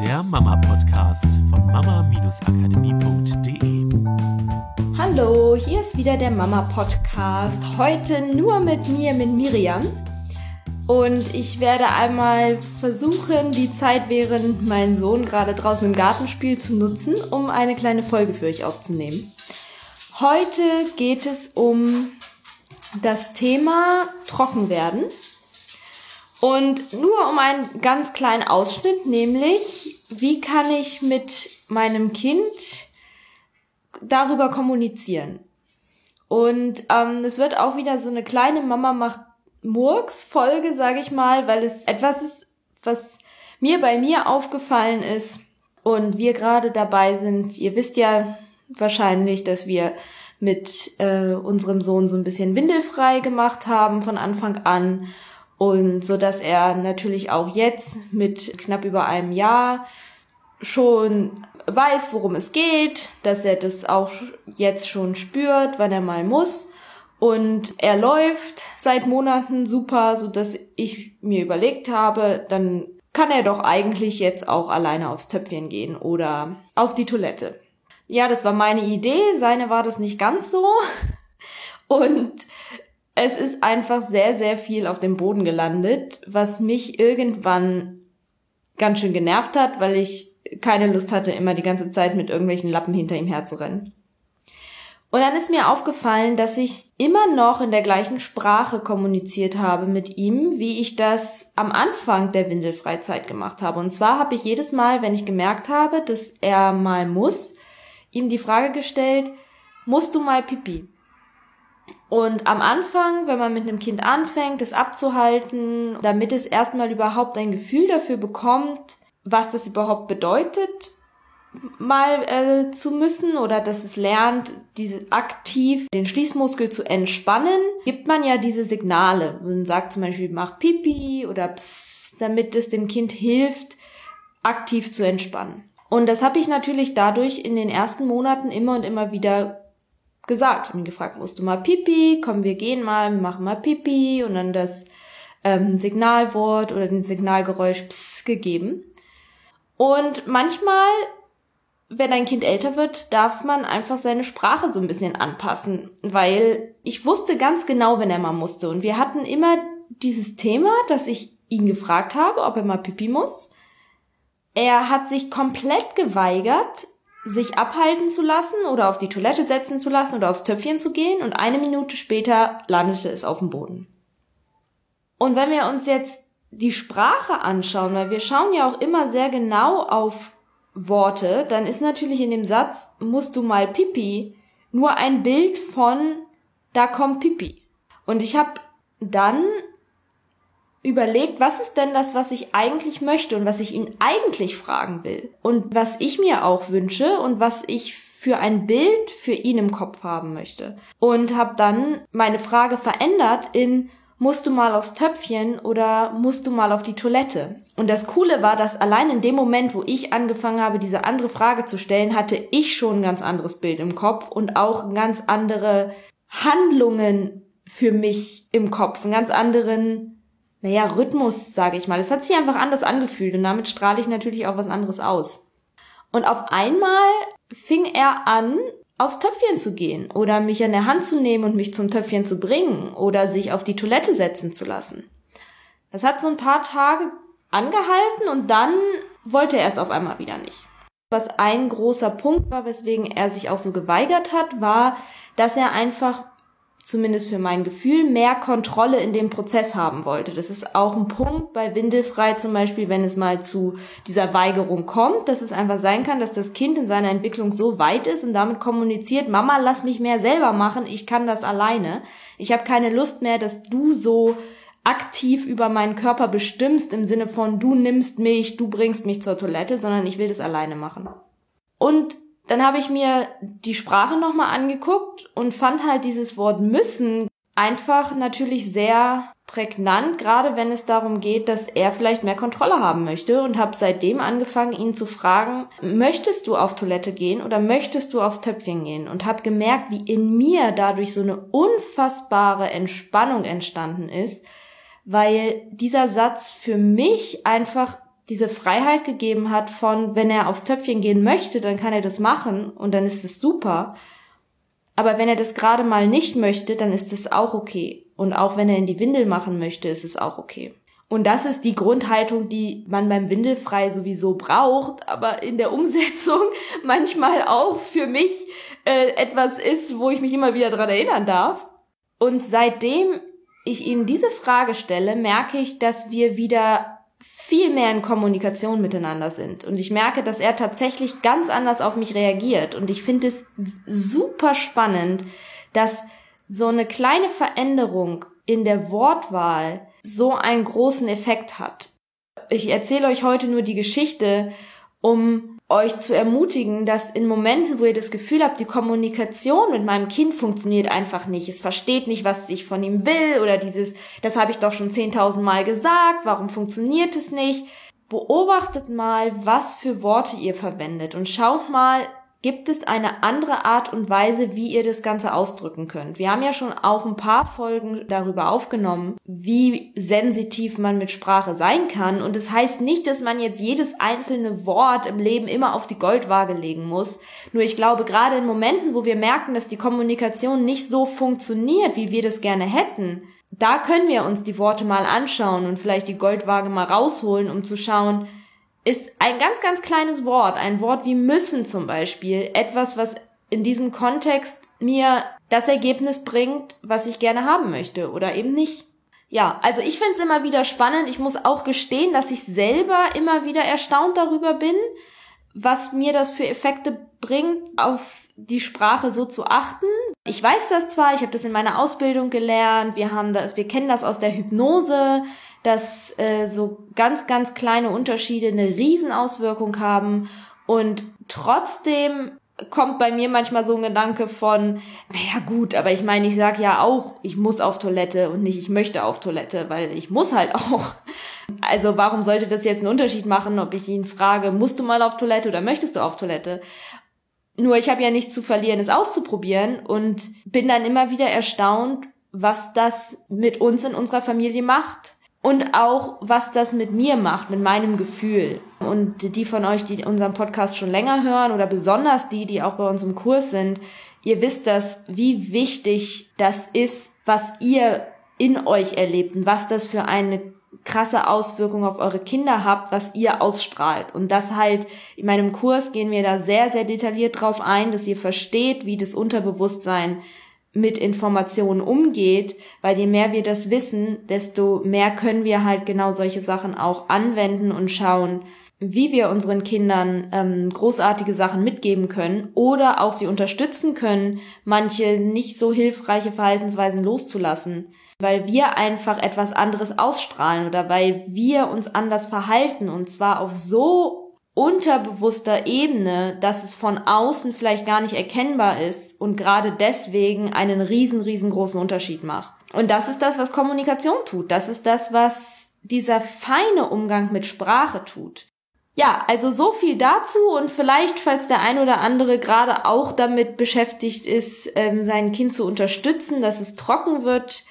der Mama-Podcast von mama-akademie.de. Hallo, hier ist wieder der Mama-Podcast. Heute nur mit mir, mit Miriam. Und ich werde einmal versuchen, die Zeit, während mein Sohn gerade draußen im Garten spielt, zu nutzen, um eine kleine Folge für euch aufzunehmen. Heute geht es um das Thema Trockenwerden. Und nur um einen ganz kleinen Ausschnitt, nämlich wie kann ich mit meinem Kind darüber kommunizieren. Und ähm, es wird auch wieder so eine kleine Mama macht Murks-Folge, sage ich mal, weil es etwas ist, was mir bei mir aufgefallen ist und wir gerade dabei sind. Ihr wisst ja wahrscheinlich, dass wir mit äh, unserem Sohn so ein bisschen windelfrei gemacht haben von Anfang an und so dass er natürlich auch jetzt mit knapp über einem Jahr schon weiß, worum es geht, dass er das auch jetzt schon spürt, wann er mal muss. Und er läuft seit Monaten super, so dass ich mir überlegt habe, dann kann er doch eigentlich jetzt auch alleine aufs Töpfchen gehen oder auf die Toilette. Ja, das war meine Idee, seine war das nicht ganz so. Und es ist einfach sehr, sehr viel auf dem Boden gelandet, was mich irgendwann ganz schön genervt hat, weil ich keine Lust hatte, immer die ganze Zeit mit irgendwelchen Lappen hinter ihm herzurennen. Und dann ist mir aufgefallen, dass ich immer noch in der gleichen Sprache kommuniziert habe mit ihm, wie ich das am Anfang der Windelfreizeit gemacht habe. Und zwar habe ich jedes Mal, wenn ich gemerkt habe, dass er mal muss, ihm die Frage gestellt, musst du mal pipi? Und am Anfang, wenn man mit einem Kind anfängt, es abzuhalten, damit es erstmal überhaupt ein Gefühl dafür bekommt, was das überhaupt bedeutet, mal äh, zu müssen oder dass es lernt, diese aktiv den Schließmuskel zu entspannen, gibt man ja diese Signale. Man sagt zum Beispiel, mach Pipi oder Psst, damit es dem Kind hilft, aktiv zu entspannen. Und das habe ich natürlich dadurch in den ersten Monaten immer und immer wieder gesagt. Ich gefragt, musst du mal Pipi? Komm, wir gehen mal, wir machen mal Pipi und dann das ähm, Signalwort oder den Signalgeräusch Psst gegeben. Und manchmal, wenn ein Kind älter wird, darf man einfach seine Sprache so ein bisschen anpassen, weil ich wusste ganz genau, wenn er mal musste. Und wir hatten immer dieses Thema, dass ich ihn gefragt habe, ob er mal Pipi muss. Er hat sich komplett geweigert, sich abhalten zu lassen oder auf die Toilette setzen zu lassen oder aufs Töpfchen zu gehen und eine Minute später landete es auf dem Boden. Und wenn wir uns jetzt die Sprache anschauen, weil wir schauen ja auch immer sehr genau auf Worte, dann ist natürlich in dem Satz, musst du mal Pipi, nur ein Bild von, da kommt Pipi. Und ich habe dann überlegt, was ist denn das, was ich eigentlich möchte und was ich ihn eigentlich fragen will. Und was ich mir auch wünsche und was ich für ein Bild für ihn im Kopf haben möchte. Und habe dann meine Frage verändert in, musst du mal aufs Töpfchen oder musst du mal auf die Toilette? Und das Coole war, dass allein in dem Moment, wo ich angefangen habe, diese andere Frage zu stellen, hatte ich schon ein ganz anderes Bild im Kopf und auch ganz andere Handlungen für mich im Kopf, einen ganz anderen, naja, Rhythmus, sage ich mal. Es hat sich einfach anders angefühlt und damit strahle ich natürlich auch was anderes aus. Und auf einmal fing er an, aufs Töpfchen zu gehen oder mich an der Hand zu nehmen und mich zum Töpfchen zu bringen oder sich auf die Toilette setzen zu lassen. Das hat so ein paar Tage angehalten und dann wollte er es auf einmal wieder nicht. Was ein großer Punkt war, weswegen er sich auch so geweigert hat, war, dass er einfach zumindest für mein Gefühl, mehr Kontrolle in dem Prozess haben wollte. Das ist auch ein Punkt bei Windelfrei zum Beispiel, wenn es mal zu dieser Weigerung kommt, dass es einfach sein kann, dass das Kind in seiner Entwicklung so weit ist und damit kommuniziert, Mama, lass mich mehr selber machen, ich kann das alleine. Ich habe keine Lust mehr, dass du so aktiv über meinen Körper bestimmst im Sinne von du nimmst mich, du bringst mich zur Toilette, sondern ich will das alleine machen. Und dann habe ich mir die Sprache nochmal angeguckt und fand halt dieses Wort müssen einfach natürlich sehr prägnant, gerade wenn es darum geht, dass er vielleicht mehr Kontrolle haben möchte und habe seitdem angefangen, ihn zu fragen, möchtest du auf Toilette gehen oder möchtest du aufs Töpfchen gehen? Und habe gemerkt, wie in mir dadurch so eine unfassbare Entspannung entstanden ist, weil dieser Satz für mich einfach diese Freiheit gegeben hat von, wenn er aufs Töpfchen gehen möchte, dann kann er das machen und dann ist es super. Aber wenn er das gerade mal nicht möchte, dann ist es auch okay. Und auch wenn er in die Windel machen möchte, ist es auch okay. Und das ist die Grundhaltung, die man beim Windelfrei sowieso braucht, aber in der Umsetzung manchmal auch für mich äh, etwas ist, wo ich mich immer wieder dran erinnern darf. Und seitdem ich ihm diese Frage stelle, merke ich, dass wir wieder viel mehr in Kommunikation miteinander sind. Und ich merke, dass er tatsächlich ganz anders auf mich reagiert. Und ich finde es super spannend, dass so eine kleine Veränderung in der Wortwahl so einen großen Effekt hat. Ich erzähle euch heute nur die Geschichte, um euch zu ermutigen, dass in Momenten, wo ihr das Gefühl habt, die Kommunikation mit meinem Kind funktioniert einfach nicht, es versteht nicht, was ich von ihm will oder dieses, das habe ich doch schon 10.000 Mal gesagt, warum funktioniert es nicht? Beobachtet mal, was für Worte ihr verwendet und schaut mal, gibt es eine andere Art und Weise, wie ihr das Ganze ausdrücken könnt. Wir haben ja schon auch ein paar Folgen darüber aufgenommen, wie sensitiv man mit Sprache sein kann. Und das heißt nicht, dass man jetzt jedes einzelne Wort im Leben immer auf die Goldwaage legen muss. Nur ich glaube, gerade in Momenten, wo wir merken, dass die Kommunikation nicht so funktioniert, wie wir das gerne hätten, da können wir uns die Worte mal anschauen und vielleicht die Goldwaage mal rausholen, um zu schauen, ist ein ganz, ganz kleines Wort, ein Wort wie müssen zum Beispiel, etwas, was in diesem Kontext mir das Ergebnis bringt, was ich gerne haben möchte oder eben nicht. Ja, also ich finde es immer wieder spannend. Ich muss auch gestehen, dass ich selber immer wieder erstaunt darüber bin, was mir das für Effekte bringt, auf die Sprache so zu achten. Ich weiß das zwar, ich habe das in meiner Ausbildung gelernt, wir haben das, wir kennen das aus der Hypnose, dass äh, so ganz, ganz kleine Unterschiede eine Riesenauswirkung haben und trotzdem kommt bei mir manchmal so ein Gedanke von, naja gut, aber ich meine, ich sag ja auch, ich muss auf Toilette und nicht, ich möchte auf Toilette, weil ich muss halt auch. Also warum sollte das jetzt einen Unterschied machen, ob ich ihn frage, musst du mal auf Toilette oder möchtest du auf Toilette? Nur ich habe ja nichts zu verlieren, es auszuprobieren und bin dann immer wieder erstaunt, was das mit uns in unserer Familie macht und auch, was das mit mir macht, mit meinem Gefühl. Und die von euch, die unseren Podcast schon länger hören oder besonders die, die auch bei uns im Kurs sind, ihr wisst das, wie wichtig das ist, was ihr in euch erlebt und was das für eine krasse Auswirkung auf eure Kinder habt, was ihr ausstrahlt. Und das halt, in meinem Kurs gehen wir da sehr, sehr detailliert drauf ein, dass ihr versteht, wie das Unterbewusstsein mit Informationen umgeht, weil je mehr wir das wissen, desto mehr können wir halt genau solche Sachen auch anwenden und schauen, wie wir unseren Kindern ähm, großartige Sachen mitgeben können oder auch sie unterstützen können, manche nicht so hilfreiche Verhaltensweisen loszulassen, weil wir einfach etwas anderes ausstrahlen oder weil wir uns anders verhalten und zwar auf so unterbewusster Ebene, dass es von außen vielleicht gar nicht erkennbar ist und gerade deswegen einen riesen, riesengroßen Unterschied macht. Und das ist das, was Kommunikation tut. Das ist das, was dieser feine Umgang mit Sprache tut. Ja, also so viel dazu und vielleicht, falls der ein oder andere gerade auch damit beschäftigt ist, ähm, sein Kind zu unterstützen, dass es trocken wird,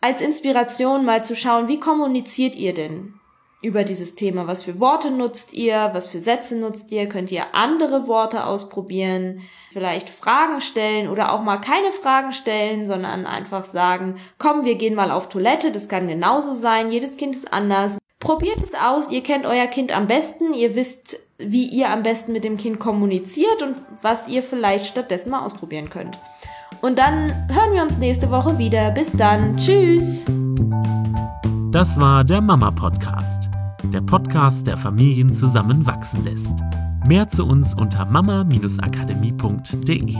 als Inspiration mal zu schauen, wie kommuniziert ihr denn? Über dieses Thema. Was für Worte nutzt ihr? Was für Sätze nutzt ihr? Könnt ihr andere Worte ausprobieren? Vielleicht Fragen stellen oder auch mal keine Fragen stellen, sondern einfach sagen, komm, wir gehen mal auf Toilette. Das kann genauso sein. Jedes Kind ist anders. Probiert es aus. Ihr kennt euer Kind am besten. Ihr wisst, wie ihr am besten mit dem Kind kommuniziert und was ihr vielleicht stattdessen mal ausprobieren könnt. Und dann hören wir uns nächste Woche wieder. Bis dann. Tschüss. Das war der Mama Podcast der Podcast, der Familien zusammenwachsen lässt. Mehr zu uns unter mama-akademie.de.